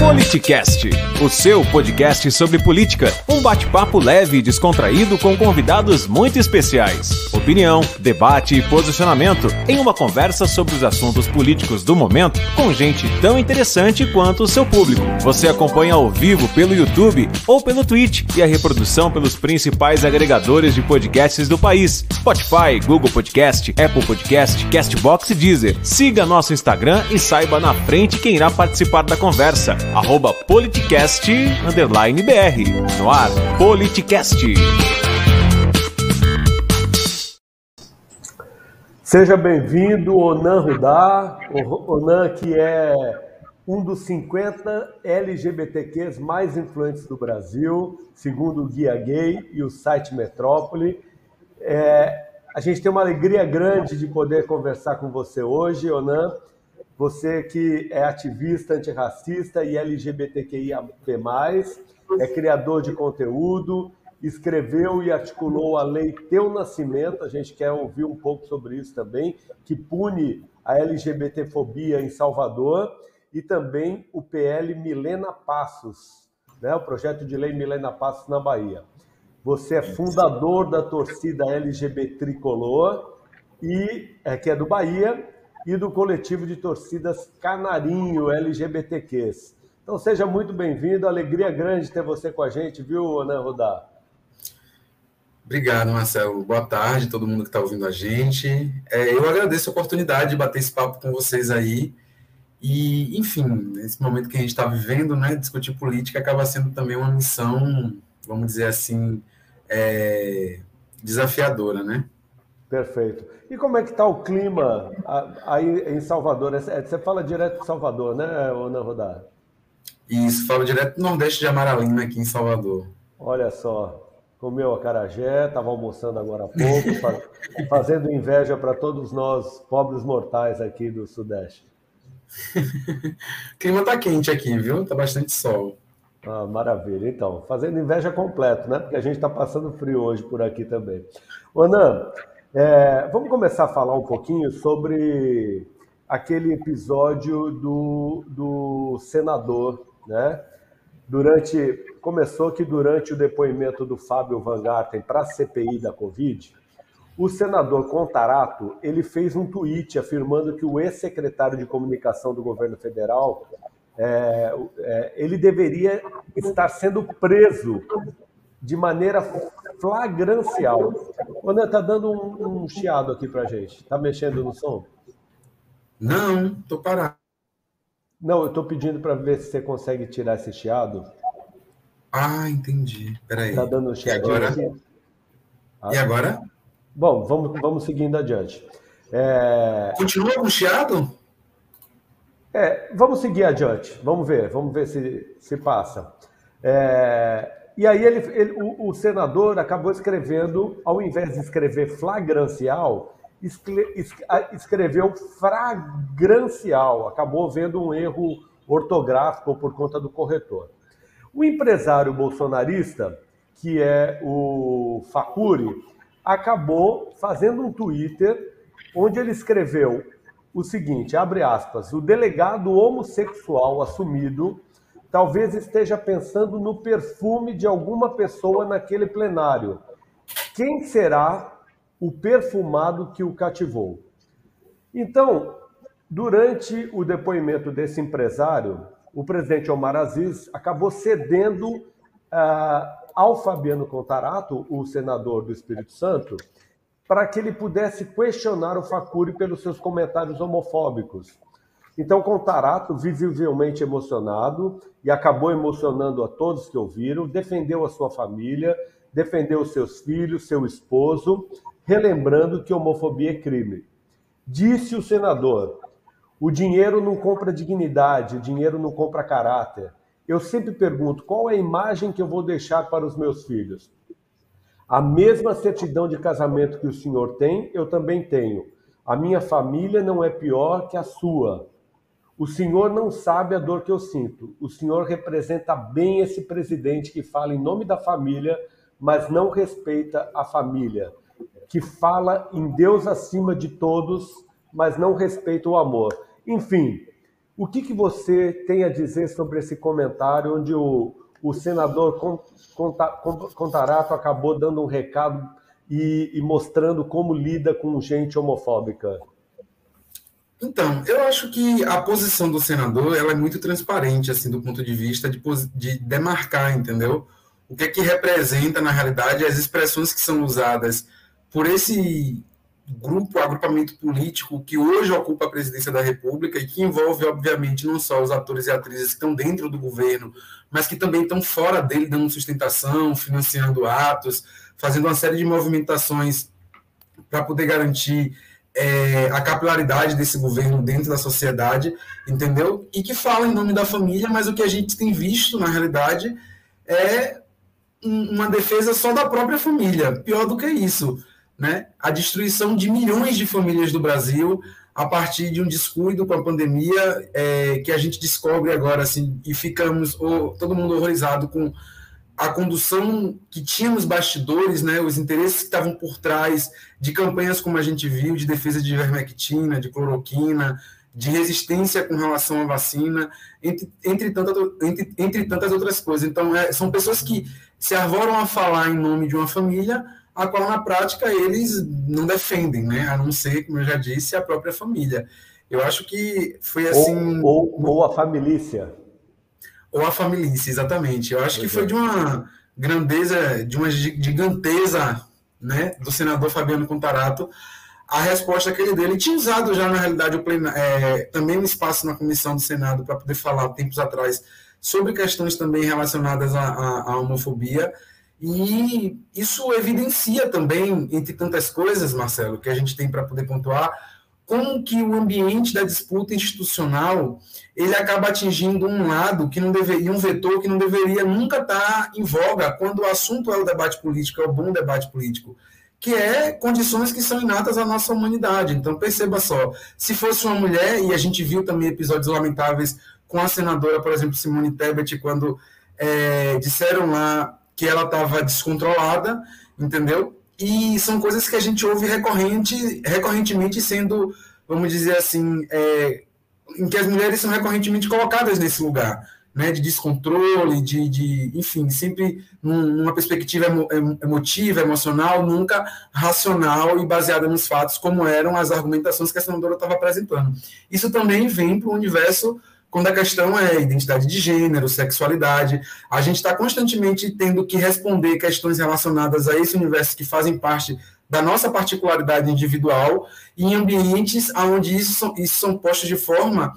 Politicast, o seu podcast sobre política. Um bate-papo leve e descontraído com convidados muito especiais. Opinião, debate e posicionamento em uma conversa sobre os assuntos políticos do momento com gente tão interessante quanto o seu público. Você acompanha ao vivo pelo YouTube ou pelo Twitch e a reprodução pelos principais agregadores de podcasts do país: Spotify, Google Podcast, Apple Podcast, Castbox e Deezer. Siga nosso Instagram e saiba na frente quem irá participar da conversa arroba politicast, underline BR. No ar, Politicast. Seja bem-vindo, Onan Rudá. Onan, que é um dos 50 LGBTQs mais influentes do Brasil, segundo o Guia Gay e o site Metrópole. É, a gente tem uma alegria grande de poder conversar com você hoje, Onan você que é ativista antirracista e LGBTQIAP+, é criador de conteúdo, escreveu e articulou a lei Teu Nascimento, a gente quer ouvir um pouco sobre isso também, que pune a LGBTfobia em Salvador, e também o PL Milena Passos, né? o projeto de lei Milena Passos na Bahia. Você é fundador da torcida LGBT Tricolor, e, é, que é do Bahia, e do coletivo de torcidas Canarinho LGBTQs. Então seja muito bem-vindo, alegria grande ter você com a gente, viu, Ana Rodar? Obrigado, Marcelo. Boa tarde, todo mundo que está ouvindo a gente. É, eu agradeço a oportunidade de bater esse papo com vocês aí. E, enfim, nesse momento que a gente está vivendo, né, discutir política acaba sendo também uma missão, vamos dizer assim, é, desafiadora, né? Perfeito. E como é que está o clima aí em Salvador? É, você fala direto de Salvador, né, Ana Rodar? Isso, falo direto do Nordeste de Amaralina, aqui em Salvador. Olha só, comeu acarajé, estava almoçando agora há pouco, fazendo inveja para todos nós, pobres mortais aqui do Sudeste. o clima está quente aqui, viu? Está bastante sol. Ah, maravilha. Então, fazendo inveja completo, né? Porque a gente está passando frio hoje por aqui também. Ana, é, vamos começar a falar um pouquinho sobre aquele episódio do, do senador, né? Durante começou que durante o depoimento do Fábio Van Garten para a CPI da Covid, o senador Contarato ele fez um tweet afirmando que o ex-secretário de comunicação do governo federal é, é, ele deveria estar sendo preso de maneira flagrancial. André, tá dando um, um chiado aqui pra gente. Tá mexendo no som? Não, tô parado. Não, eu tô pedindo para ver se você consegue tirar esse chiado. Ah, entendi. Peraí. Tá dando um chiadinho e agora? aqui? Ah, e agora? Bom, vamos, vamos seguindo adiante. É... Continua com chiado? É, vamos seguir adiante. Vamos ver, vamos ver se, se passa. É... E aí ele, ele o, o, senador acabou escrevendo, ao invés de escrever flagrancial, escreveu fragrancial, acabou vendo um erro ortográfico por conta do corretor. O empresário bolsonarista, que é o Facuri, acabou fazendo um Twitter onde ele escreveu o seguinte, abre aspas, o delegado homossexual assumido talvez esteja pensando no perfume de alguma pessoa naquele plenário. Quem será o perfumado que o cativou? Então, durante o depoimento desse empresário, o presidente Omar Aziz acabou cedendo uh, ao Fabiano Contarato, o senador do Espírito Santo, para que ele pudesse questionar o Facuri pelos seus comentários homofóbicos. Então, Contarato, visivelmente emocionado, e acabou emocionando a todos que ouviram, defendeu a sua família, defendeu seus filhos, seu esposo, relembrando que homofobia é crime. Disse o senador: o dinheiro não compra dignidade, o dinheiro não compra caráter. Eu sempre pergunto: qual é a imagem que eu vou deixar para os meus filhos? A mesma certidão de casamento que o senhor tem, eu também tenho. A minha família não é pior que a sua. O senhor não sabe a dor que eu sinto. O senhor representa bem esse presidente que fala em nome da família, mas não respeita a família, que fala em Deus acima de todos, mas não respeita o amor. Enfim, O que, que você tem a dizer sobre esse comentário onde o, o senador Contarato acabou dando um recado e, e mostrando como lida com gente homofóbica? Então, eu acho que a posição do senador ela é muito transparente, assim, do ponto de vista de, de demarcar, entendeu? O que é que representa, na realidade, as expressões que são usadas por esse grupo, agrupamento político que hoje ocupa a presidência da República e que envolve, obviamente, não só os atores e atrizes que estão dentro do governo, mas que também estão fora dele, dando sustentação, financiando atos, fazendo uma série de movimentações para poder garantir é, a capilaridade desse governo dentro da sociedade, entendeu? E que fala em nome da família, mas o que a gente tem visto, na realidade, é uma defesa só da própria família. Pior do que isso, né? A destruição de milhões de famílias do Brasil a partir de um descuido com a pandemia é, que a gente descobre agora, assim, e ficamos oh, todo mundo horrorizado com a condução que tinha nos bastidores, né, os interesses que estavam por trás de campanhas como a gente viu, de defesa de ivermectina, de cloroquina, de resistência com relação à vacina, entre, entre, tantas, entre, entre tantas outras coisas. Então, é, são pessoas que se arvoram a falar em nome de uma família, a qual na prática eles não defendem, né, a não ser, como eu já disse, a própria família. Eu acho que foi assim. Ou, ou, ou a família. Ou a família, exatamente. Eu acho que foi de uma grandeza, de uma giganteza né, do senador Fabiano Contarato, a resposta que ele deu. Ele tinha usado já, na realidade, o plena, é, também um espaço na comissão do Senado para poder falar tempos atrás sobre questões também relacionadas à, à, à homofobia. E isso evidencia também, entre tantas coisas, Marcelo, que a gente tem para poder pontuar, como que o ambiente da disputa institucional ele acaba atingindo um lado que não deveria, um vetor que não deveria nunca estar em voga quando o assunto é o debate político, é o bom debate político, que é condições que são inatas à nossa humanidade. Então perceba só, se fosse uma mulher, e a gente viu também episódios lamentáveis com a senadora, por exemplo, Simone Tebet, quando é, disseram lá que ela estava descontrolada, entendeu? E são coisas que a gente ouve recorrente, recorrentemente sendo, vamos dizer assim, é, em que as mulheres são recorrentemente colocadas nesse lugar, né, de descontrole, de, de enfim, sempre numa perspectiva emo, emotiva, emocional, nunca racional e baseada nos fatos, como eram as argumentações que a senadora estava apresentando. Isso também vem para o universo quando a questão é identidade de gênero, sexualidade. A gente está constantemente tendo que responder questões relacionadas a esse universo que fazem parte da nossa particularidade individual em ambientes onde isso isso são postos de forma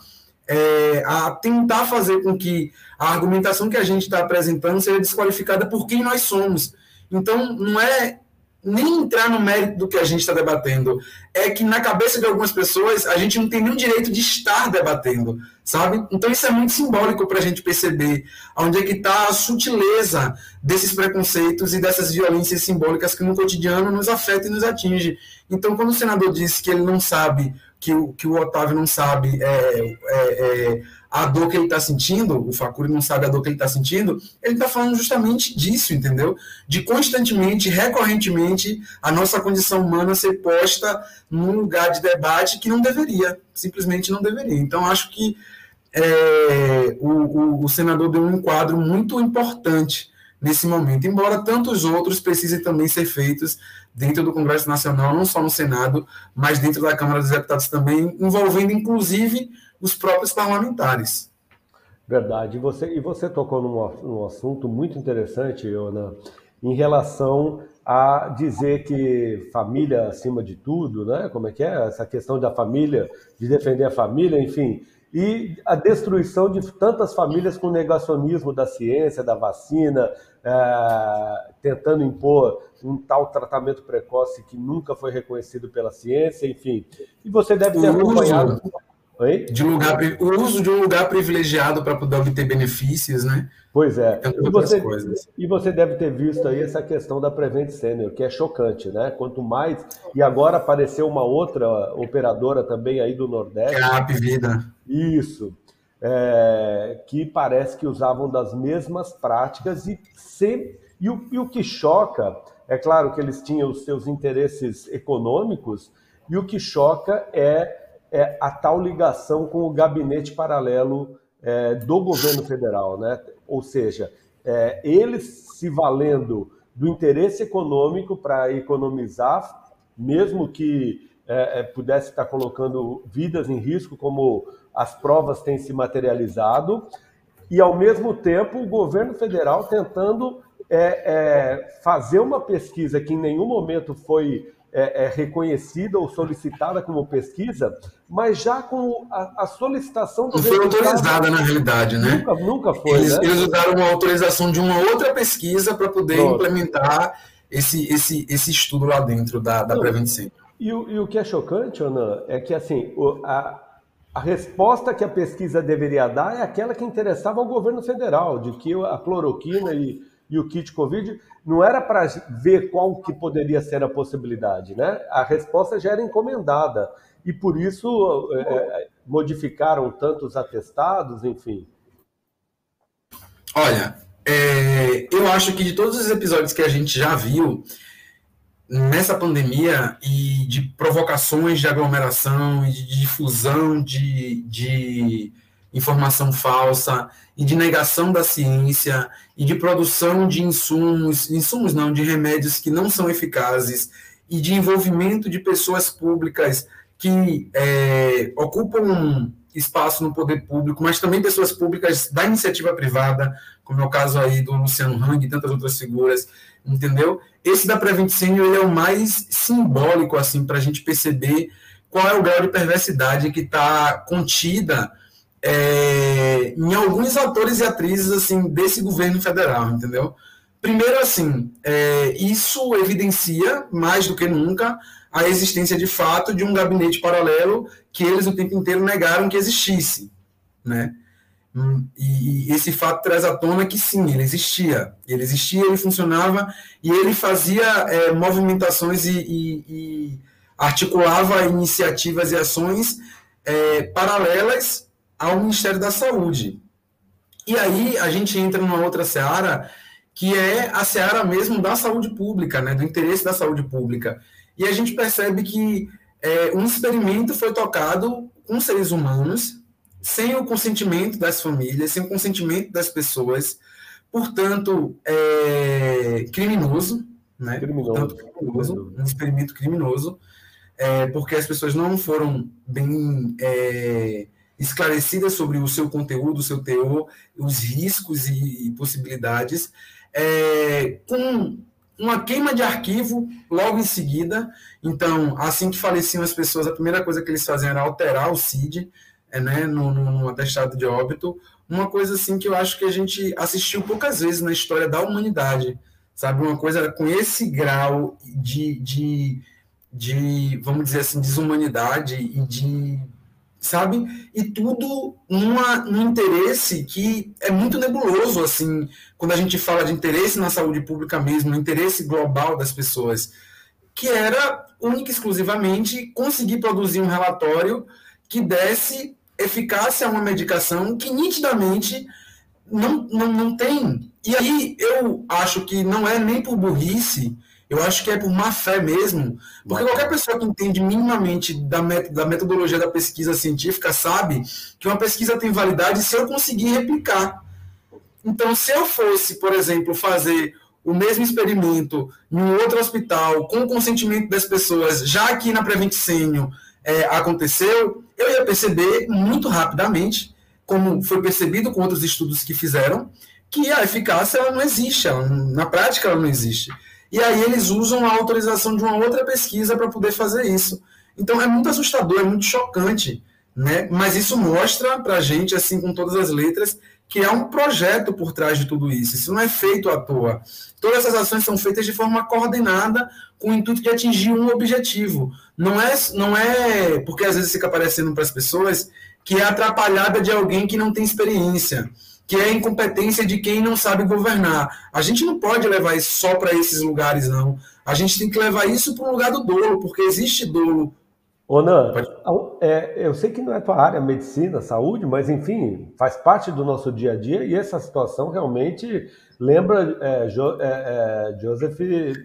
é, a tentar fazer com que a argumentação que a gente está apresentando seja desqualificada por quem nós somos. Então, não é nem entrar no mérito do que a gente está debatendo. É que na cabeça de algumas pessoas a gente não tem nenhum direito de estar debatendo, sabe? Então isso é muito simbólico para a gente perceber onde é que está a sutileza desses preconceitos e dessas violências simbólicas que no cotidiano nos afeta e nos atinge. Então quando o senador disse que ele não sabe, que o, que o Otávio não sabe é, é, é a dor que ele está sentindo, o Facuri não sabe a dor que ele está sentindo, ele está falando justamente disso, entendeu? De constantemente, recorrentemente, a nossa condição humana ser posta num lugar de debate que não deveria, simplesmente não deveria. Então, acho que é, o, o, o senador deu um enquadro muito importante nesse momento, embora tantos outros precisem também ser feitos dentro do Congresso Nacional, não só no Senado, mas dentro da Câmara dos Deputados também, envolvendo inclusive os próprios parlamentares. Verdade. E você, e você tocou num, num assunto muito interessante, Iona, em relação a dizer que família acima de tudo, né? Como é que é? Essa questão da família, de defender a família, enfim. E a destruição de tantas famílias com negacionismo da ciência, da vacina, é, tentando impor um tal tratamento precoce que nunca foi reconhecido pela ciência, enfim. E você deve ter acompanhado. Oi? De lugar, o uso de um lugar privilegiado para poder obter benefícios, né? Pois é. E você, e você, deve ter visto aí essa questão da Prevent Senior, que é chocante, né? Quanto mais. E agora apareceu uma outra operadora também aí do Nordeste. É a App Vida. Isso. É, que parece que usavam das mesmas práticas e sempre. E o, e o que choca, é claro que eles tinham os seus interesses econômicos, e o que choca é é a tal ligação com o gabinete paralelo é, do governo federal, né? Ou seja, é, eles se valendo do interesse econômico para economizar, mesmo que é, é, pudesse estar colocando vidas em risco, como as provas têm se materializado, e ao mesmo tempo o governo federal tentando é, é, fazer uma pesquisa que em nenhum momento foi é, é, reconhecida ou solicitada como pesquisa, mas já com a, a solicitação do. Não foi autorizada na realidade, né? Nunca, nunca foi. Eles, né? eles usaram uma autorização de uma outra pesquisa para poder Pronto. implementar esse, esse, esse estudo lá dentro da, da Prevent E, e, o que é chocante, Ana, é que assim, a, a resposta que a pesquisa deveria dar é aquela que interessava ao governo federal, de que a cloroquina e e o kit Covid, não era para ver qual que poderia ser a possibilidade, né? A resposta já era encomendada e por isso é, é modificaram tantos atestados, enfim. Olha, é, eu acho que de todos os episódios que a gente já viu nessa pandemia e de provocações de aglomeração e de difusão de, de informação falsa e de negação da ciência e de produção de insumos, insumos não, de remédios que não são eficazes e de envolvimento de pessoas públicas que é, ocupam espaço no poder público, mas também pessoas públicas da iniciativa privada, como é o caso aí do Luciano Hang e tantas outras figuras, entendeu? Esse da Preventicênio, ele é o mais simbólico, assim, para a gente perceber qual é o grau de perversidade que está contida é, em alguns atores e atrizes assim desse governo federal, entendeu? Primeiro, assim, é, isso evidencia mais do que nunca a existência de fato de um gabinete paralelo que eles o tempo inteiro negaram que existisse, né? E esse fato traz à tona que sim, ele existia, ele existia, ele funcionava e ele fazia é, movimentações e, e, e, articulava iniciativas e ações é, paralelas ao Ministério da Saúde. E aí a gente entra numa outra seara, que é a seara mesmo da saúde pública, né, do interesse da saúde pública. E a gente percebe que é, um experimento foi tocado com seres humanos, sem o consentimento das famílias, sem o consentimento das pessoas, portanto, é, criminoso, né? Criminoso. Portanto, criminoso, um experimento criminoso, é, porque as pessoas não foram bem é, esclarecida sobre o seu conteúdo, o seu teor, os riscos e, possibilidades, é, com uma queima de arquivo logo em seguida. Então, assim que faleciam as pessoas, a primeira coisa que eles faziam era alterar o CID é, né, no, no, no atestado de óbito. Uma coisa assim que eu acho que a gente assistiu poucas vezes na história da humanidade, sabe? Uma coisa com esse grau de, de, de vamos dizer assim, desumanidade e de sabe? E tudo numa, num interesse que é muito nebuloso, assim, quando a gente fala de interesse na saúde pública mesmo, interesse global das pessoas, que era única e exclusivamente conseguir produzir um relatório que desse eficácia a uma medicação que nitidamente não, não, não tem. E aí eu acho que não é nem por burrice, eu acho que é por má fé mesmo, porque qualquer pessoa que entende minimamente da, met da metodologia da pesquisa científica sabe que uma pesquisa tem validade se eu conseguir replicar. Então, se eu fosse, por exemplo, fazer o mesmo experimento em um outro hospital, com o consentimento das pessoas, já aqui na Preventicênio é, aconteceu, eu ia perceber muito rapidamente, como foi percebido com outros estudos que fizeram, que a eficácia ela não existe, ela, na prática ela não existe. E aí eles usam a autorização de uma outra pesquisa para poder fazer isso. Então é muito assustador, é muito chocante, né? Mas isso mostra para a gente, assim, com todas as letras, que há um projeto por trás de tudo isso. Isso não é feito à toa. Todas essas ações são feitas de forma coordenada, com o intuito de atingir um objetivo. Não é, não é porque às vezes fica parecendo para as pessoas que é atrapalhada de alguém que não tem experiência que é a incompetência de quem não sabe governar. A gente não pode levar isso só para esses lugares, não. A gente tem que levar isso para o lugar do dolo, porque existe dolo. Ô, Nan, é, eu sei que não é tua área, medicina, saúde, mas enfim, faz parte do nosso dia a dia e essa situação realmente lembra é, jo, é, é Joseph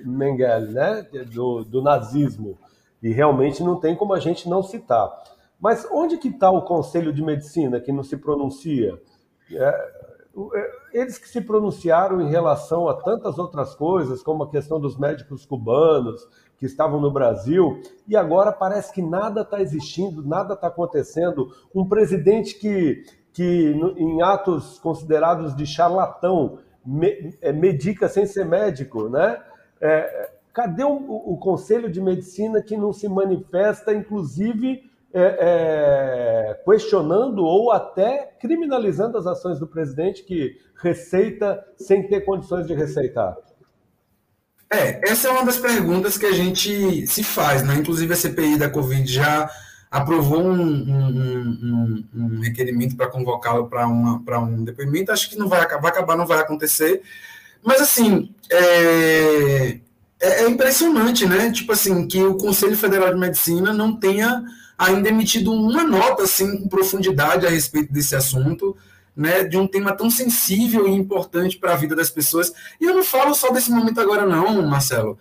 Mengele, né, do, do nazismo. E realmente não tem como a gente não citar. Mas onde que está o Conselho de Medicina que não se pronuncia? É, é, eles que se pronunciaram em relação a tantas outras coisas, como a questão dos médicos cubanos que estavam no Brasil, e agora parece que nada está existindo, nada está acontecendo. Um presidente que, que, em atos considerados de charlatão, é, medica sem ser médico, né? É, cadê o, o, Conselho de Medicina que não se manifesta, inclusive é, é, questionando ou até criminalizando as ações do presidente que receita sem ter condições de receitar? É, essa é uma das perguntas que a gente se faz, né? Inclusive a CPI da Covid já aprovou um, um, um, um requerimento para convocá-lo para um depoimento. Acho que não vai, vai acabar, não vai acontecer. Mas assim, é, é, é impressionante, né? Tipo assim, que o Conselho Federal de Medicina não tenha ainda emitido uma nota assim com profundidade a respeito desse assunto, né, de um tema tão sensível e importante para a vida das pessoas. E eu não falo só desse momento agora não, Marcelo.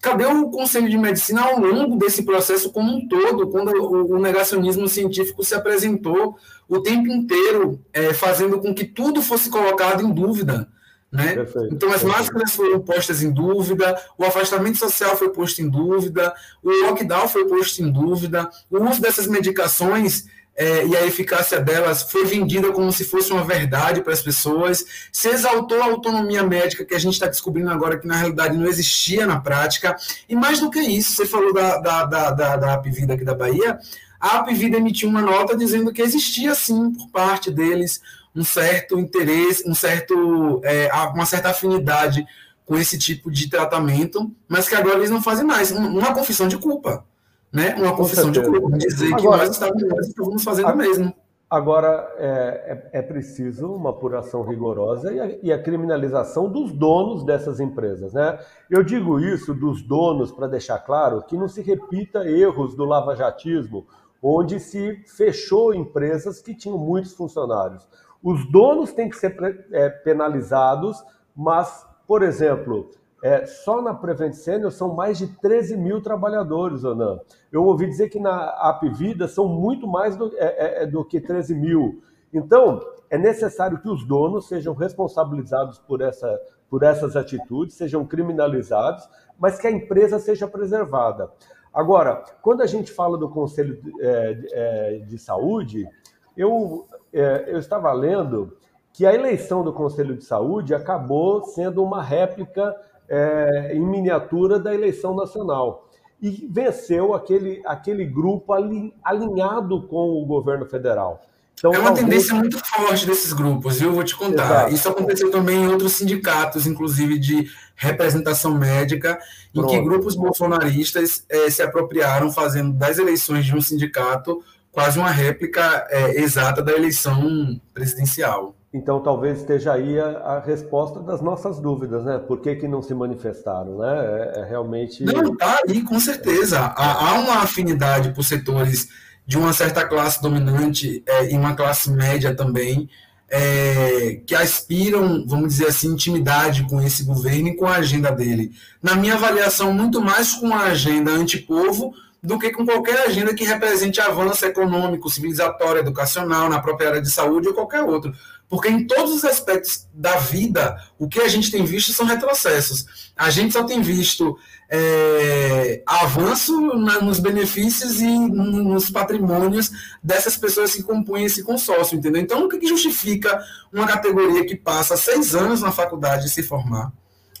Cadê o Conselho de Medicina ao longo desse processo como um todo, quando o, negacionismo científico se apresentou o tempo inteiro, é, fazendo com que tudo fosse colocado em dúvida? Né? Então, as máscaras foram postas em dúvida, o afastamento social foi posto em dúvida, o lockdown foi posto em dúvida, o uso dessas medicações é, e a eficácia delas foi vendida como se fosse uma verdade para as pessoas, se exaltou a autonomia médica, que a gente está descobrindo agora que na realidade não existia na prática, e mais do que isso, você falou da, da, da, da, da Apvida aqui da Bahia, a Apvida emitiu uma nota dizendo que existia sim, por parte deles, um certo interesse, um certo, é, uma certa afinidade com esse tipo de tratamento, mas que agora eles não fazem mais. Uma confissão de culpa. Né? Uma confissão de culpa. Dizer agora, que nós estávamos, nós estávamos fazendo a, mesmo. Agora, é, é, é, preciso uma apuração rigorosa e a, e a, criminalização dos donos dessas empresas. Né? Eu digo isso dos donos para deixar claro que não se repita erros do lavajatismo, onde se fechou empresas que tinham muitos funcionários. Os donos têm que ser é, penalizados, mas, por exemplo, é, só na Prevent Senior são mais de 13 mil trabalhadores, Onan. Eu ouvi dizer que na Apvida são muito mais do, é, é, é do que 13 mil. Então, é necessário que os donos sejam responsabilizados por, essa, por essas atitudes, sejam criminalizados, mas que a empresa seja preservada. Agora, quando a gente fala do Conselho de, é, é, de Saúde, eu é, eu estava lendo que a eleição do Conselho de Saúde acabou sendo uma réplica é, em miniatura da eleição nacional. E venceu aquele, aquele grupo alinhado com o governo federal. Então, é uma tendência muito forte desses grupos, viu? Vou te contar. Exato. Isso aconteceu também em outros sindicatos, inclusive de representação médica, em Pronto. que grupos bolsonaristas é, se apropriaram fazendo das eleições de um sindicato quase uma réplica é, exata da eleição presidencial. Então, talvez esteja aí a, a, resposta das nossas dúvidas, né? Por que, que não se manifestaram, né? É, é realmente... Não, tá aí, com certeza. Há, há, uma afinidade por setores de uma certa classe dominante é, e uma classe média também, é, que aspiram, vamos dizer assim, intimidade com esse governo e com a agenda dele. Na minha avaliação, muito mais com a agenda antipovo do que com qualquer agenda que represente avanço econômico, civilizatório, educacional, na própria área de saúde ou qualquer outro. Porque em todos os aspectos da vida, o que a gente tem visto são retrocessos. A gente só tem visto é, avanço na, nos benefícios e nos patrimônios dessas pessoas que compõem esse consórcio, entendeu? Então, o que justifica uma categoria que passa seis anos na faculdade se formar,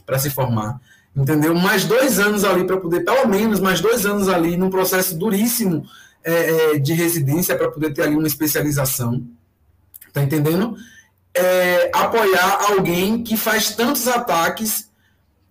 para se formar, entendeu? Mais dois anos ali para poder, pelo menos, mais dois anos ali num processo duríssimo é, é, de residência para poder ter ali uma especialização, tá entendendo? É, apoiar alguém que faz tantos ataques,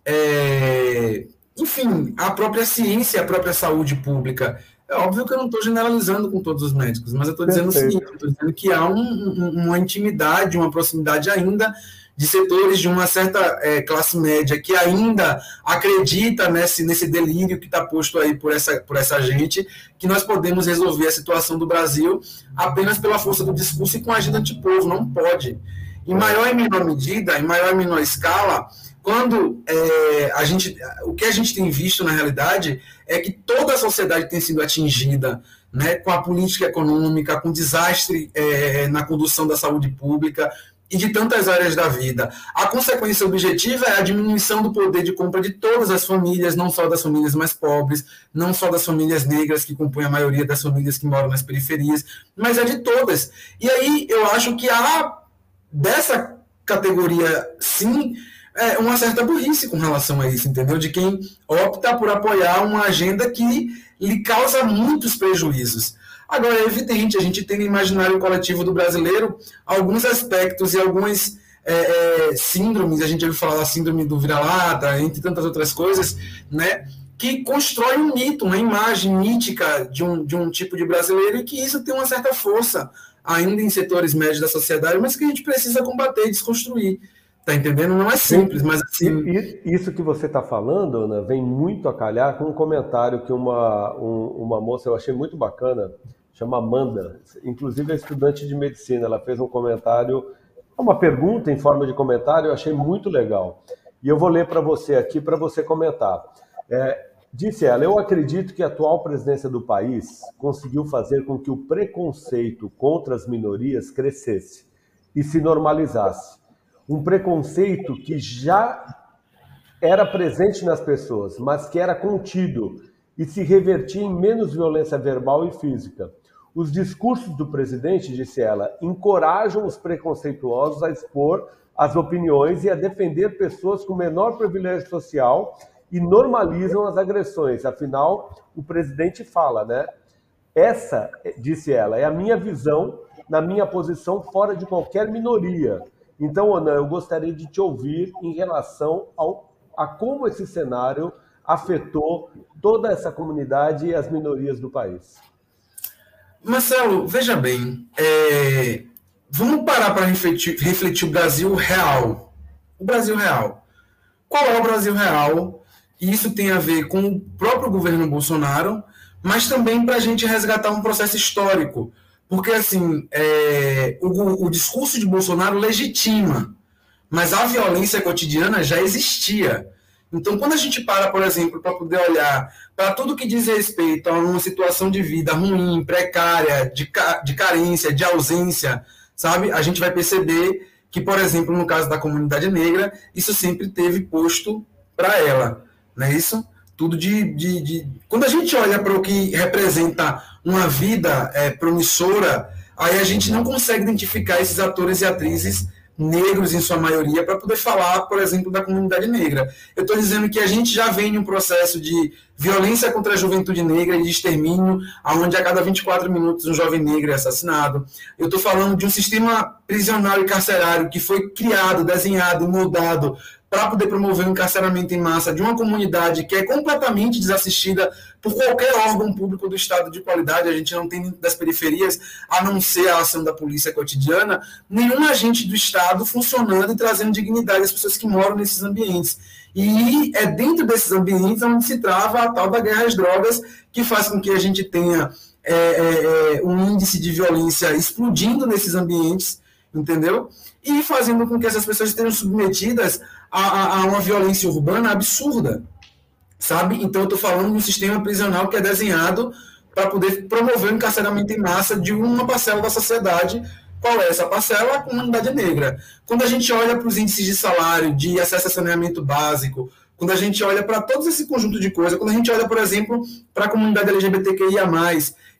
é, enfim, a própria ciência, a própria saúde pública. É óbvio que eu não estou generalizando com todos os médicos, mas eu estou dizendo o seguinte: estou dizendo que há um, um, uma intimidade, uma proximidade ainda de setores de uma certa é, classe média que ainda acredita nesse, nesse delírio que está posto aí por essa, por essa gente, que nós podemos resolver a situação do Brasil apenas pela força do discurso e com a agenda antipovo. Não pode. Em maior e menor medida, em maior e menor escala, quando é, a gente, o que a gente tem visto na realidade é que toda a sociedade tem sido atingida né, com a política econômica, com desastre é, na condução da saúde pública e de tantas áreas da vida. A consequência objetiva é a diminuição do poder de compra de todas as famílias, não só das famílias mais pobres, não só das famílias negras, que compõem a maioria das famílias que moram nas periferias, mas é de todas. E aí eu acho que há, dessa categoria, sim, é uma certa burrice com relação a isso, entendeu? De quem opta por apoiar uma agenda que lhe causa muitos prejuízos. Agora, é evidente, a gente tem no imaginário coletivo do brasileiro alguns aspectos e algumas é, é, síndromes, a gente ouviu falar da síndrome do vira-lata, entre tantas outras coisas, né? que constrói um mito, uma imagem mítica de um, de um tipo de brasileiro e que isso tem uma certa força ainda em setores médios da sociedade, mas que a gente precisa combater e desconstruir. Tá entendendo? Não é simples, mas assim. Isso que você está falando, Ana, vem muito a calhar com um comentário que uma, um, uma moça eu achei muito bacana chama Amanda, inclusive é estudante de medicina. Ela fez um comentário, uma pergunta em forma de comentário, eu achei muito legal. E eu vou ler para você aqui para você comentar. É, disse ela: Eu acredito que a atual presidência do país conseguiu fazer com que o preconceito contra as minorias crescesse e se normalizasse. Um preconceito que já era presente nas pessoas, mas que era contido e se revertia em menos violência verbal e física. Os discursos do presidente, disse ela, encorajam os preconceituosos a expor as opiniões e a defender pessoas com menor privilégio social e normalizam as agressões. Afinal, o presidente fala, né? Essa, disse ela, é a minha visão na minha posição fora de qualquer minoria. Então, Ana, eu gostaria de te ouvir em relação ao, a como esse cenário afetou toda essa comunidade e as minorias do país. Marcelo, veja bem, é, vamos parar para refletir, refletir o Brasil real. O Brasil real. Qual é o Brasil real? E isso tem a ver com o próprio governo Bolsonaro, mas também para a gente resgatar um processo histórico. Porque, assim, é, o, o discurso de Bolsonaro legitima, mas a violência cotidiana já existia. Então, quando a gente para, por exemplo, para poder olhar para tudo que diz respeito a uma situação de vida ruim, precária, de, de carência, de ausência, sabe? A gente vai perceber que, por exemplo, no caso da comunidade negra, isso sempre teve posto para ela, não é isso? Tudo de, de, de, Quando a gente olha para o que representa uma vida é, promissora, aí a gente não consegue identificar esses atores e atrizes negros em sua maioria, para poder falar, por exemplo, da comunidade negra. Eu estou dizendo que a gente já vem em um processo de violência contra a juventude negra e de extermínio, onde a cada 24 minutos um jovem negro é assassinado. Eu estou falando de um sistema prisional e carcerário que foi criado, desenhado, moldado para poder promover o encarceramento em massa de uma comunidade que é completamente desassistida por qualquer órgão público do Estado de qualidade, a gente não tem das periferias, a não ser a ação da polícia cotidiana, nenhum agente do Estado funcionando e trazendo dignidade às pessoas que moram nesses ambientes. E é dentro desses ambientes onde se trava a tal da guerra às drogas, que faz com que a gente tenha é, é, é um índice de violência explodindo nesses ambientes, entendeu? E fazendo com que essas pessoas estejam submetidas a, a, uma violência urbana absurda, sabe? Então eu estou falando de um sistema prisional que é desenhado para poder promover o encarceramento em massa de uma parcela da sociedade. Qual é essa parcela? A comunidade negra. Quando a gente olha para os índices de salário, de acesso a saneamento básico, quando a gente olha para todo esse conjunto de coisas, quando a gente olha, por exemplo, para a comunidade LGBTQIA,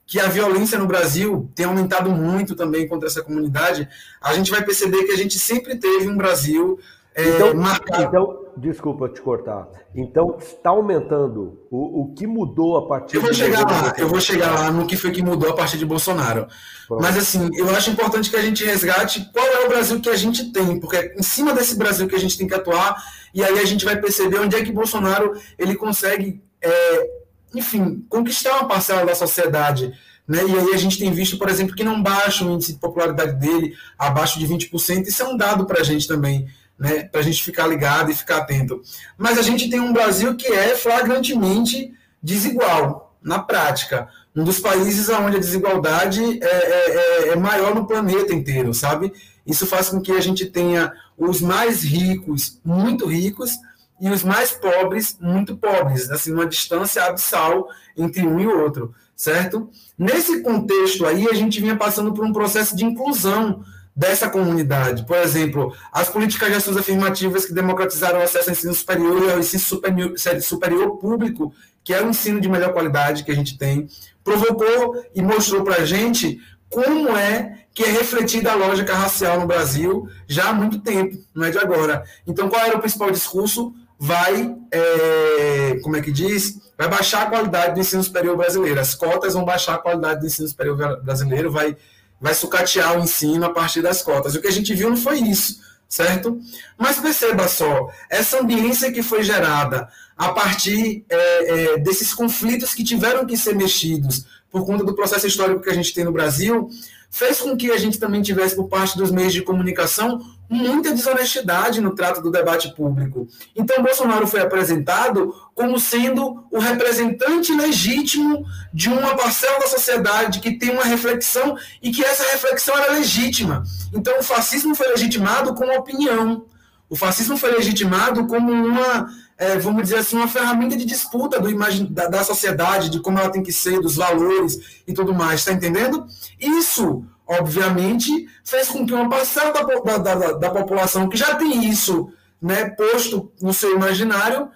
que a violência no Brasil tem aumentado muito também contra essa comunidade, a gente vai perceber que a gente sempre teve um Brasil então, marcado. Então, desculpa te cortar. Então, está aumentando. O, o que mudou a partir Eu vou chegar lá, eu vou chegar lá no que foi que mudou a partir de Bolsonaro. Pronto. Mas, assim, eu acho importante que a gente resgate qual é o Brasil que a gente tem, porque é em cima desse Brasil que a gente tem que atuar, e aí a gente vai perceber onde é que Bolsonaro ele consegue, é, enfim, conquistar uma parcela da sociedade. Né? E aí a gente tem visto, por exemplo, que não baixa o índice de popularidade dele abaixo de 20%, isso é um dado para a gente também né, para a gente ficar ligado e ficar atento. Mas a gente tem um Brasil que é flagrantemente desigual na prática. Um dos países onde a desigualdade é, é, é, é maior no planeta inteiro, sabe? Isso faz com que a gente tenha os mais ricos muito ricos e os mais pobres muito pobres, assim, uma distância abissal entre um e outro certo? Nesse contexto aí, a gente vinha passando por um processo de inclusão dessa comunidade. Por exemplo, as políticas de ações afirmativas que democratizaram o acesso ao ensino superior e ao ensino superior, superior público, que é o ensino de melhor qualidade que a gente tem, provocou e mostrou para a gente como é que é refletida a lógica racial no Brasil já há muito tempo, não é de agora. Então, qual era o principal discurso? Vai, é, como é que diz? Vai baixar a qualidade do ensino superior brasileiro. As cotas vão baixar a qualidade do ensino superior brasileiro, vai vai sucatear o ensino a partir das cotas. O que a gente viu não foi isso, certo? Mas perceba só, essa ambiência que foi gerada a partir é, é, desses conflitos que tiveram que ser mexidos por conta do processo histórico que a gente tem no Brasil, fez com que a gente também tivesse, por parte dos meios de comunicação, muita desonestidade no trato do debate público. Então, Bolsonaro foi apresentado como sendo o representante legítimo de uma parcela da sociedade que tem uma reflexão e que essa reflexão era legítima. Então, o fascismo foi legitimado como opinião. O fascismo foi legitimado como uma, é, vamos dizer assim, uma ferramenta de disputa do da, da sociedade, de como ela tem que ser, dos valores e tudo mais. Está entendendo? Isso obviamente, fez com que uma parcela da, da, da, da população que já tem isso né, posto no seu imaginário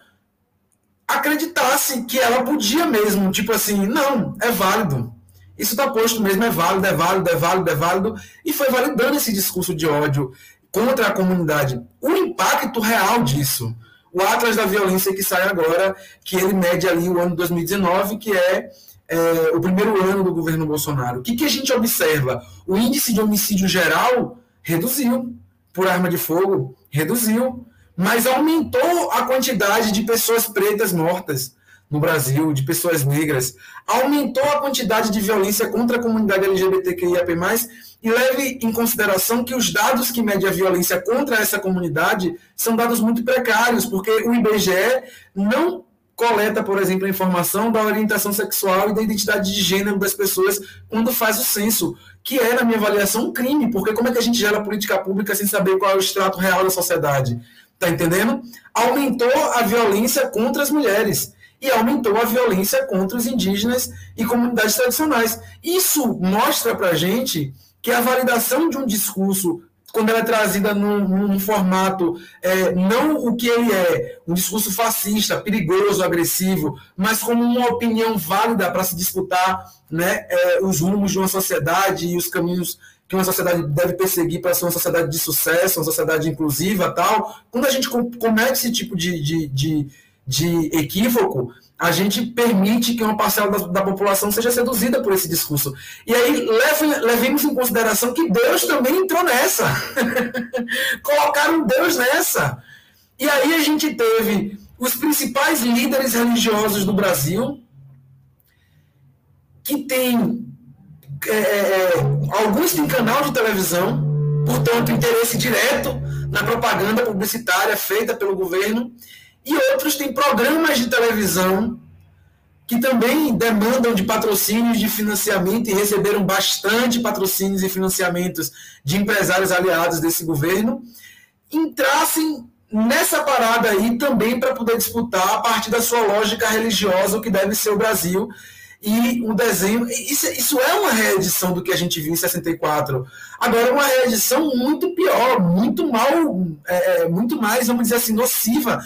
acreditasse que ela podia mesmo, tipo assim, não, é válido. Isso está posto mesmo, é válido, é válido, é válido, é válido, e foi validando esse discurso de ódio contra a comunidade. O impacto real disso. O Atlas da Violência que sai agora, que ele mede ali o ano 2019, que é é, o primeiro ano do governo Bolsonaro. O que, que a gente observa? O índice de homicídio geral reduziu por arma de fogo, reduziu, mas aumentou a quantidade de pessoas pretas mortas no Brasil, de pessoas negras, aumentou a quantidade de violência contra a comunidade LGBTQIAP+, e leve em consideração que os dados que mede a violência contra essa comunidade são dados muito precários, porque o IBGE não coleta, por exemplo, a informação da orientação sexual e da identidade de gênero das pessoas quando faz o censo, que é, na minha avaliação, um crime, porque como é que a gente gera política pública sem saber qual é o extrato real da sociedade? Tá entendendo? Aumentou a violência contra as mulheres e aumentou a violência contra os indígenas e comunidades tradicionais. Isso mostra para gente que a validação de um discurso quando ela é trazida num, num formato, é, não o que ele é, um discurso fascista, perigoso, agressivo, mas como uma opinião válida para se disputar né, é, os rumos de uma sociedade e os caminhos que uma sociedade deve perseguir para ser uma sociedade de sucesso, uma sociedade inclusiva tal. Quando a gente comete esse tipo de, de, de, de equívoco, a gente permite que uma parcela da, da, população seja seduzida por esse discurso. E aí leve, levemos em consideração que Deus também entrou nessa. Colocaram Deus nessa. E aí a gente teve os principais líderes religiosos do Brasil, que tem. É, é, é, alguns têm canal de televisão, portanto, interesse direto na propaganda publicitária feita pelo governo e outros têm programas de televisão que também demandam de patrocínios de financiamento e receberam bastante patrocínios e financiamentos de empresários aliados desse governo, entrassem nessa parada aí também para poder disputar a partir da sua lógica religiosa o que deve ser o Brasil e o desenho. Isso, isso é uma reedição do que a gente viu em 64. Agora, uma reedição muito pior, muito mal, é, é muito mais, vamos dizer assim, nociva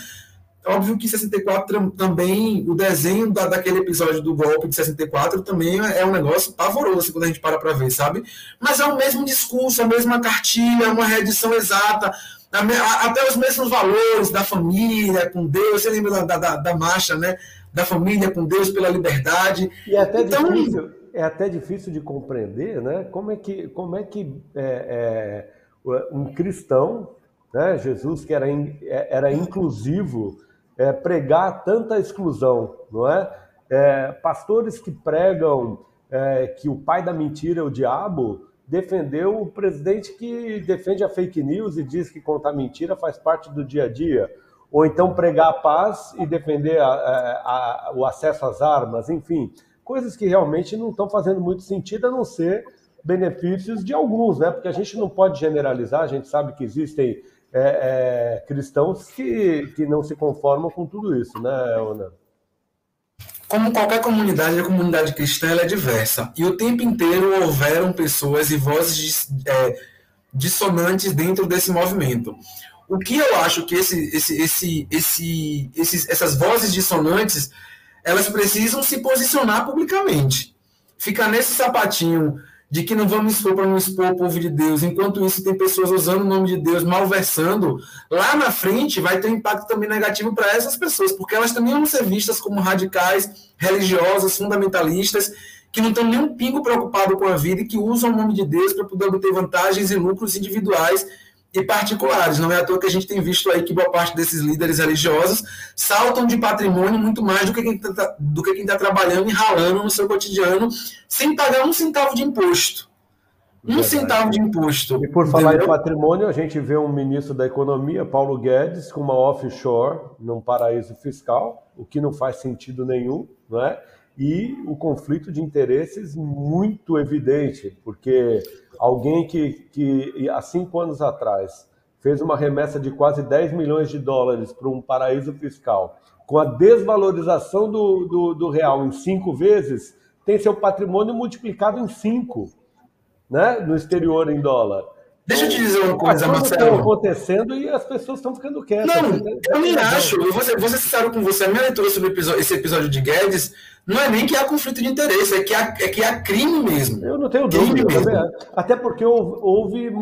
Óbvio que 64 também, o desenho da, daquele episódio do golpe de 64 também é um negócio pavoroso quando a gente para para ver, sabe? Mas é o mesmo discurso, a mesma cartilha, uma reedição exata, até os mesmos valores da família com Deus. Você lembra da, da, da marcha, né? Da família com Deus pela liberdade. E é até então, difícil, é até difícil de compreender, né? Como é que, como é que é, é, um cristão, né? Jesus que era, in, é, era inclusivo é, pregar tanta exclusão, não é? é pastores que pregam é, que o pai da mentira é o diabo, defendeu o presidente que defende a fake news e diz que contar mentira faz parte do dia a dia. Ou então pregar a paz e defender a, a, a, o acesso às armas, enfim, coisas que realmente não estão fazendo muito sentido, a não ser benefícios de alguns, né? Porque a gente não pode generalizar, a gente sabe que existem é, é, cristãos que, que não se conformam com tudo isso, né, Ona? como qualquer comunidade, a comunidade cristã é diversa. E o tempo inteiro houveram pessoas e vozes é, dissonantes dentro desse movimento. O que eu acho que esse, esse, esse, esse, esses, essas vozes dissonantes elas precisam se posicionar publicamente. Ficar nesse sapatinho de que não vamos expor para não expor o povo de Deus, enquanto isso tem pessoas usando o nome de Deus, malversando, lá na frente vai ter um impacto também negativo para essas pessoas, porque elas também vão ser vistas como radicais, religiosas, fundamentalistas, que não estão nem um pingo preocupado com a vida e que usam o nome de Deus para poder obter vantagens e lucros individuais e particulares. Não é à toa que a gente tem visto aí que boa parte desses líderes religiosos saltam de patrimônio muito mais do que quem está que tá trabalhando e ralando no seu cotidiano sem pagar um centavo de imposto. Um Verdade. centavo de imposto. E por falar entendeu? em patrimônio, a gente vê um ministro da Economia, Paulo Guedes, com uma offshore num paraíso fiscal, o que não faz sentido nenhum, não é? E o conflito de interesses muito evidente, porque alguém que, que há cinco anos atrás fez uma remessa de quase 10 milhões de dólares para um paraíso fiscal, com a desvalorização do, do, do, real em cinco vezes, tem seu patrimônio multiplicado em cinco, né? no exterior em dólar. Deixa eu te dizer uma coisa, As Marcelo. estão acontecendo e as pessoas estão ficando quietas. Não, eu nem acho. Eu vou ser, vou ser sincero com você. A minha leitura sobre esse episódio de Guedes não é nem que há conflito de interesse, é que há, é que há crime mesmo. Eu não tenho dúvida. Mesmo. Até porque houve, houve,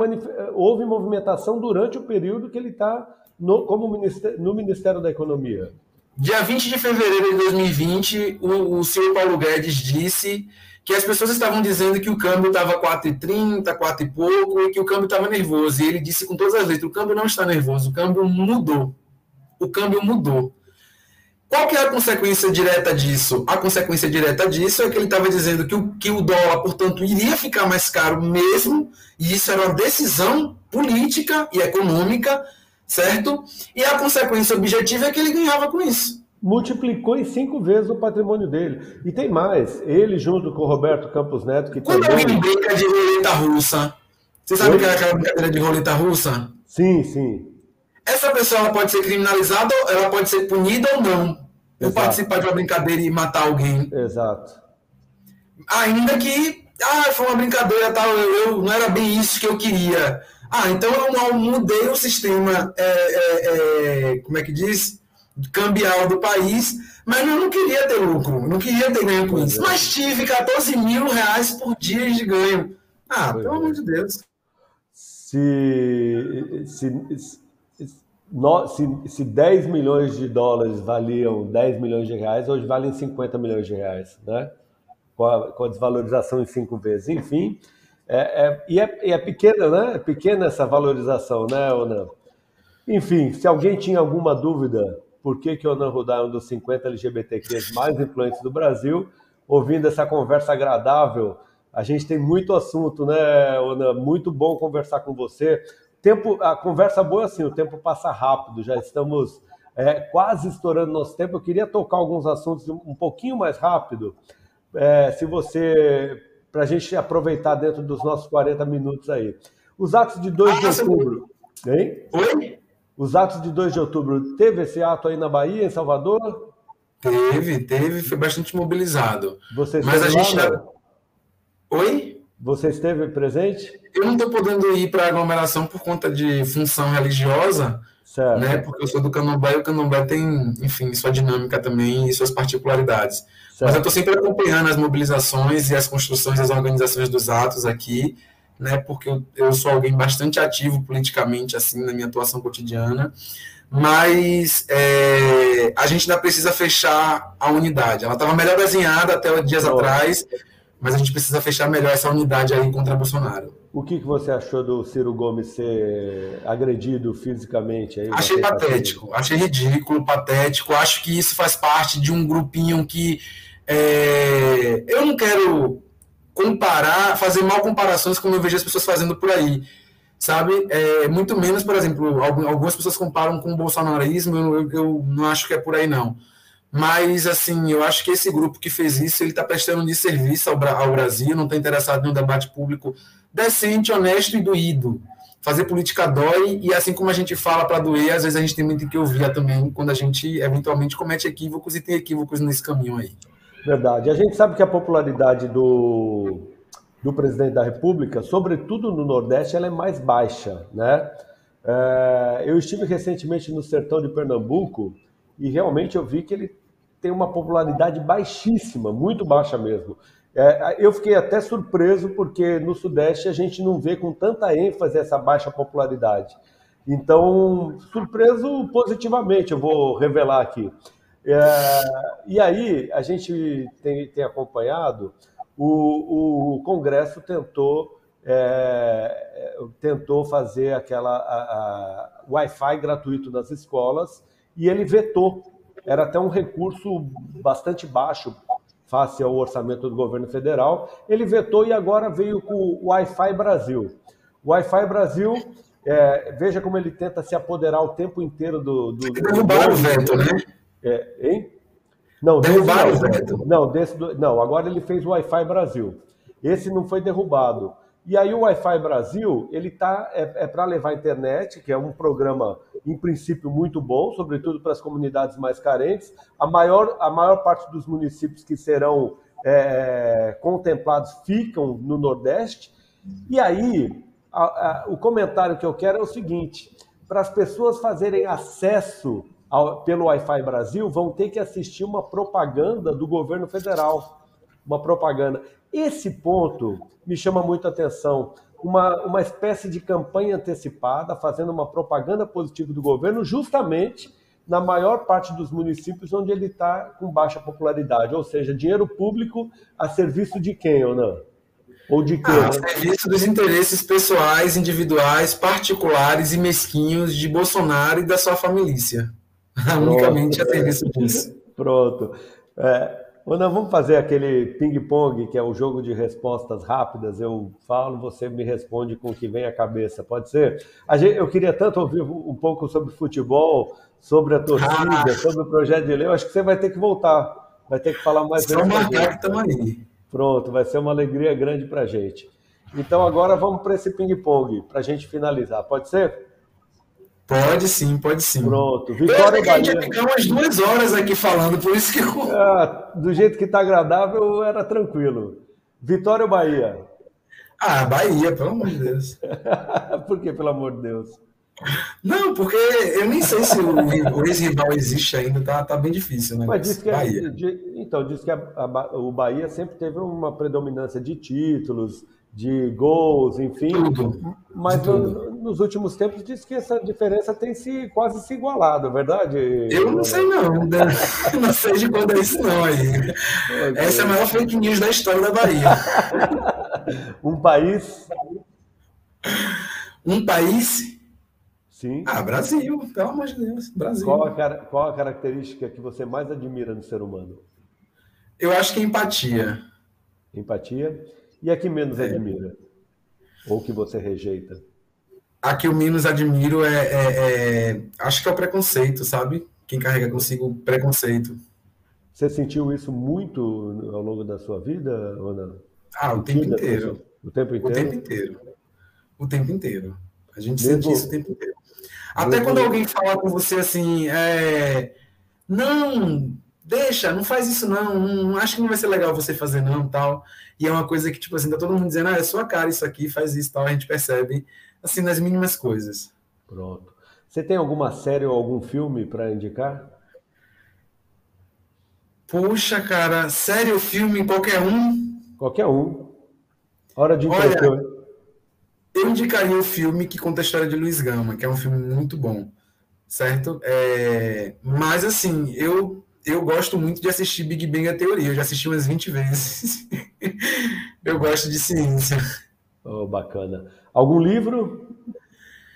houve, movimentação durante o período que ele está no, como ministério, no Ministério da Economia. Dia 20 de fevereiro de 2020, o, o senhor Paulo Guedes disse que as pessoas estavam dizendo que o câmbio estava 4,30, 4 e pouco, e que o câmbio estava nervoso. E ele disse com todas as letras: o câmbio não está nervoso, o câmbio mudou. O câmbio mudou. Qual que é a consequência direta disso? A consequência direta disso é que ele estava dizendo que o, que o dólar, portanto, iria ficar mais caro mesmo, e isso era uma decisão política e econômica, certo? E a consequência objetiva é que ele ganhava com isso. Multiplicou em cinco vezes o patrimônio dele. E tem mais, ele junto com o Roberto Campos Neto, que Quando também... alguém brinca de roleta russa, você sabe o que é aquela brincadeira de roleta russa? Sim, sim. Essa pessoa ela pode ser criminalizada, ela pode ser punida ou não por participar de uma brincadeira e matar alguém. Exato. Ainda que, ah, foi uma brincadeira, tal, eu, eu não era bem isso que eu queria. Ah, então eu mudei o sistema, é, é, é, como é que diz? Cambial do país, mas eu não queria ter lucro, não queria ter ganho com isso. É. Mas tive 14 mil reais por dia de ganho. Ah, pelo amor de Deus. Se, se, se, se 10 milhões de dólares valiam 10 milhões de reais, hoje valem 50 milhões de reais, né? Com a, com a desvalorização em cinco vezes. Enfim, é, é, e, é, é pequena, né? É pequena essa valorização, né, Onan? Enfim, se alguém tinha alguma dúvida por que, que o Onan Rudá é um dos 50 LGBTQs mais influentes do Brasil, ouvindo essa conversa agradável, a gente tem muito assunto, né, Onan? Muito bom conversar com você tempo, a conversa boa é assim, o tempo passa rápido, já estamos é, quase estourando nosso tempo. Eu queria tocar alguns assuntos um pouquinho mais rápido, é, se você, para a gente aproveitar dentro dos nossos 40 minutos aí. Os atos de 2 de outubro, hein? Oi? Os atos de 2 de outubro, teve esse ato aí na Bahia, em Salvador? Teve, teve, foi bastante mobilizado. Você Mas a gente. Lá, Oi? Você esteve presente? Eu não estou podendo ir para a aglomeração por conta de função religiosa, certo. né? Porque eu sou do Candomblé e o Candomblé tem, enfim, sua dinâmica também e suas particularidades. Certo. Mas eu estou sempre acompanhando as mobilizações e as construções das organizações dos atos aqui, né? Porque eu, eu sou alguém bastante ativo politicamente, assim, na minha atuação cotidiana. Mas é, a gente ainda precisa fechar a unidade. Ela estava melhor desenhada até dias oh. atrás mas a gente precisa fechar melhor essa unidade aí contra Bolsonaro. O que, que você achou do Ciro Gomes ser agredido fisicamente? Aí, achei patético, achei ridículo, patético. Acho que isso faz parte de um grupinho que é... eu não quero comparar, fazer mal comparações como eu vejo as pessoas fazendo por aí, sabe? É, muito menos, por exemplo, algumas pessoas comparam com o bolsonarismo, eu, eu não acho que é por aí não. Mas, assim, eu acho que esse grupo que fez isso, ele está prestando de serviço ao, ao Brasil, não está interessado em um debate público decente, honesto e doído. Fazer política dói, e assim como a gente fala para doer, às vezes a gente tem muito que ouvir também quando a gente eventualmente comete equívocos e tem equívocos nesse caminho aí. Verdade. A gente sabe que a popularidade do, do presidente da República, sobretudo no Nordeste, ela é mais baixa, né? É, eu estive recentemente no sertão de Pernambuco e realmente eu vi que ele tem uma popularidade baixíssima, muito baixa mesmo. É, eu fiquei até surpreso porque no Sudeste a gente não vê com tanta ênfase essa baixa popularidade. Então, surpreso positivamente, eu vou revelar aqui. É, e aí, a gente tem, tem acompanhado, o, o, Congresso tentou, é, tentou fazer aquela Wi-Fi gratuito nas escolas e ele vetou. Era até um recurso bastante baixo face ao orçamento do governo federal. Ele vetou e agora veio com o Wi-Fi Brasil. O Wi-Fi Brasil, é, veja como ele tenta se apoderar o tempo inteiro do. do, derrubaram o veto, né? É, hein? Não, derrubaram o veto. Não, desse, não, agora ele fez o Wi-Fi Brasil. Esse não foi derrubado. E aí o Wi-Fi Brasil, ele tá, é, é para levar a internet, que é um programa, em princípio, muito bom, sobretudo para as comunidades mais carentes. A maior, a maior parte dos municípios que serão é, contemplados ficam no Nordeste. E aí, a, a, o comentário que eu quero é o seguinte: para as pessoas fazerem acesso ao, pelo Wi-Fi Brasil, vão ter que assistir uma propaganda do governo federal. Uma propaganda. Esse ponto me chama muita atenção. Uma, uma espécie de campanha antecipada, fazendo uma propaganda positiva do governo, justamente na maior parte dos municípios onde ele está com baixa popularidade. Ou seja, dinheiro público a serviço de quem ou não? Ou de quem? Ah, a serviço dos interesses pessoais, individuais, particulares e mesquinhos de Bolsonaro e da sua família. Unicamente a serviço disso. Pronto. É, ou nós vamos fazer aquele ping-pong, que é o jogo de respostas rápidas. Eu falo, você me responde com o que vem à cabeça. Pode ser? Gente, eu queria tanto ouvir um pouco sobre futebol, sobre a torcida, ah. sobre o projeto de lei. Eu acho que você vai ter que voltar. Vai ter que falar mais Só marcar que estamos aí. Pronto, vai ser uma alegria grande para a gente. Então agora vamos para esse ping-pong, para a gente finalizar. Pode ser? Pode sim, pode sim. Pronto. Vitória eu Bahia. A gente ia ficar umas duas horas aqui falando, por isso que eu... ah, do jeito que está agradável, era tranquilo. Vitória ou Bahia? Ah, Bahia, pelo amor de Deus. por que, pelo amor de Deus? Não, porque eu nem sei se o, o ex-rival existe ainda, tá, tá bem difícil, né? Mas diz que Bahia. É, então, diz que a, a, o Bahia sempre teve uma predominância de títulos, de gols, enfim. Tudo. Mas tudo. No, nos últimos tempos diz que essa diferença tem se quase se igualado, é verdade? Eu não sei não, não sei de quando é isso não aí. Essa é a maior fake news da história da Bahia. um país? Um país? Sim. Ah, Brasil, pelo amor de Deus, Brasil. Qual a, qual a característica que você mais admira no ser humano? Eu acho que é empatia. Empatia? E a que menos é. admira? Ou que você rejeita? A que eu menos admiro é, é, é, Acho que é o preconceito, sabe? Quem carrega consigo preconceito. Você sentiu isso muito ao longo da sua vida não? Ah, o tempo inteiro. O tempo inteiro? O tempo inteiro. O tempo inteiro. A gente Mesmo... sente isso o tempo inteiro. Até Mesmo... quando alguém fala com você assim, é... não, deixa, não faz isso não, não, acho que não vai ser legal você fazer não, tal. E é uma coisa que, tipo assim, tá todo mundo dizendo, ah, é sua cara isso aqui, faz isso, tal. A gente percebe, assim, nas mínimas coisas. Pronto. Você tem alguma série ou algum filme para indicar? Puxa, cara, série ou filme, qualquer um? Qualquer um. Hora de Olha, eu indicaria o filme que conta a história de Luiz Gama, que é um filme muito bom, certo? É... Mas, assim, eu eu gosto muito de assistir Big Bang a Teoria. Eu já assisti umas 20 vezes. eu gosto de ciência. Oh, bacana. Algum livro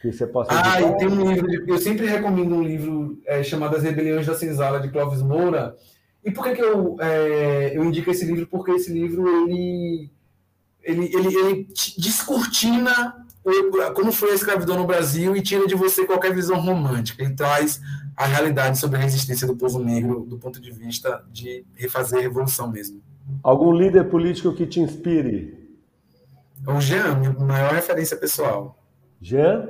que você possa Ah, e tem um livro. De, eu sempre recomendo um livro é, chamado As Rebeliões da Senzala, de Clóvis Moura. E por que, que eu, é, eu indico esse livro? Porque esse livro, ele, ele, ele, ele descortina como foi a escravidão no Brasil e tira de você qualquer visão romântica. Ele traz a realidade sobre a resistência do povo negro do ponto de vista de refazer a revolução mesmo. Algum líder político que te inspire? O Jean, minha maior referência pessoal. Jean?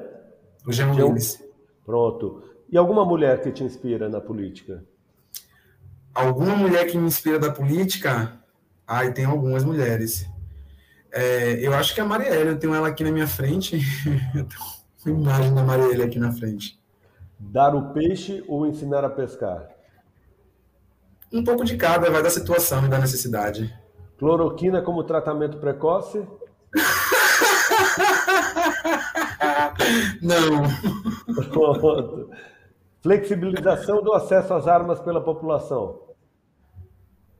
O Jean, Jean Willis. Pronto. E alguma mulher que te inspira na política? alguma mulher que me inspira da política? Ai, tem algumas mulheres. É, eu acho que a Marielle, eu tenho ela aqui na minha frente. eu tenho uma imagem da Marielle aqui na frente. Dar o peixe ou ensinar a pescar? Um pouco de cada, vai da situação e da necessidade. Cloroquina como tratamento precoce? Não. Flexibilização do acesso às armas pela população?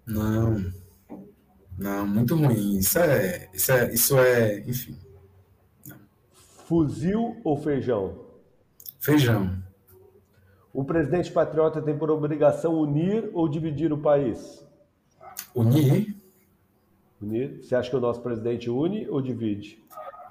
Não. Não, muito ruim. Isso é, isso é, isso é enfim. Não. Fuzil ou feijão? Feijão. O presidente patriota tem por obrigação unir ou dividir o país? Unir. Unir. Você acha que o nosso presidente une ou divide?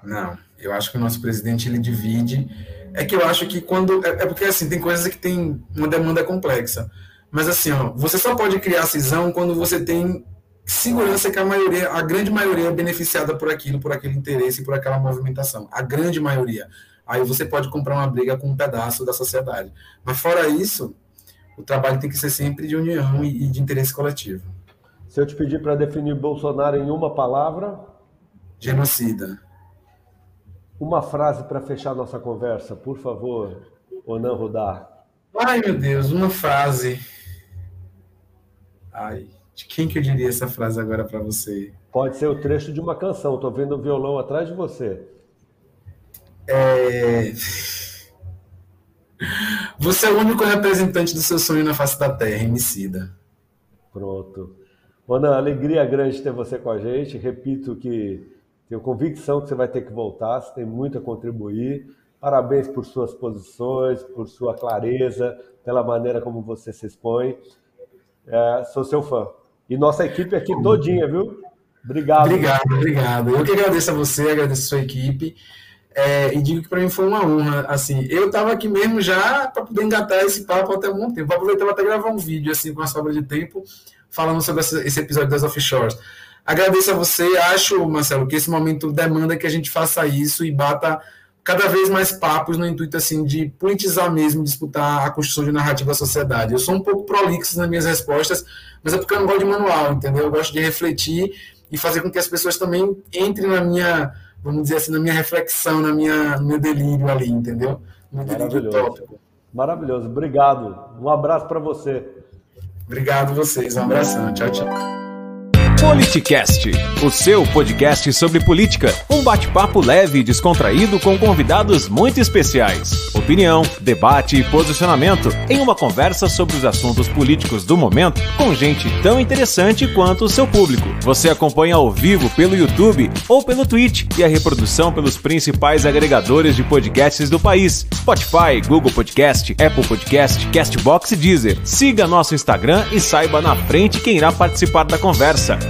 Não, eu acho que o nosso presidente ele divide. É que eu acho que quando. É, é porque assim, tem coisas que tem uma demanda complexa. Mas assim, ó, você só pode criar cisão quando você tem segurança que a maioria, a grande maioria é beneficiada por aquilo, por aquele interesse, por aquela movimentação. A grande maioria. Aí você pode comprar uma briga com um pedaço da sociedade. Mas fora isso, o trabalho tem que ser sempre de união e, de interesse coletivo. Se eu te pedir para definir Bolsonaro em uma palavra? Genocida. Uma frase para fechar nossa conversa, por favor, Onan Rudar. Ai, meu Deus, uma frase. Ai, de quem que eu diria essa frase agora para você? Pode ser o trecho de uma canção. Estou vendo o violão atrás de você. É... Você é o único representante do seu sonho na face da Terra, Emicida. Pronto. Ana, alegria grande ter você com a gente. Repito que tenho convicção que você vai ter que voltar, você tem muito a contribuir. Parabéns por suas posições, por sua clareza, pela maneira como você se expõe. É, sou seu fã. E nossa equipe aqui todinha, viu? Obrigado. Obrigado, obrigado. Eu que agradeço a você, agradeço a sua equipe. É, e digo que para mim foi uma honra. Assim, eu estava aqui mesmo já para poder engatar esse papo até algum tempo. Aproveitava até gravar um vídeo assim com a sobra de tempo, falando sobre esse episódio das offshores. Agradeço a você. Acho, Marcelo, que esse momento demanda que a gente faça isso e bata cada vez mais papos no intuito assim de politizar mesmo, disputar a construção de narrativa da sociedade. Eu sou um pouco prolixo nas minhas respostas, mas é porque eu não gosto de manual, entendeu? Eu gosto de refletir e fazer com que as pessoas também entrem na minha vamos dizer assim, na minha reflexão, na minha, no meu delírio ali, entendeu? No Maravilhoso. Maravilhoso. Obrigado. Um abraço para você. Obrigado vocês. Um abração. Tchau, tchau. Politicast, o seu podcast sobre política. Um bate-papo leve e descontraído com convidados muito especiais. Opinião, debate e posicionamento em uma conversa sobre os assuntos políticos do momento com gente tão interessante quanto o seu público. Você acompanha ao vivo pelo YouTube ou pelo Twitch e a reprodução pelos principais agregadores de podcasts do país: Spotify, Google Podcast, Apple Podcast, Castbox e Deezer. Siga nosso Instagram e saiba na frente quem irá participar da conversa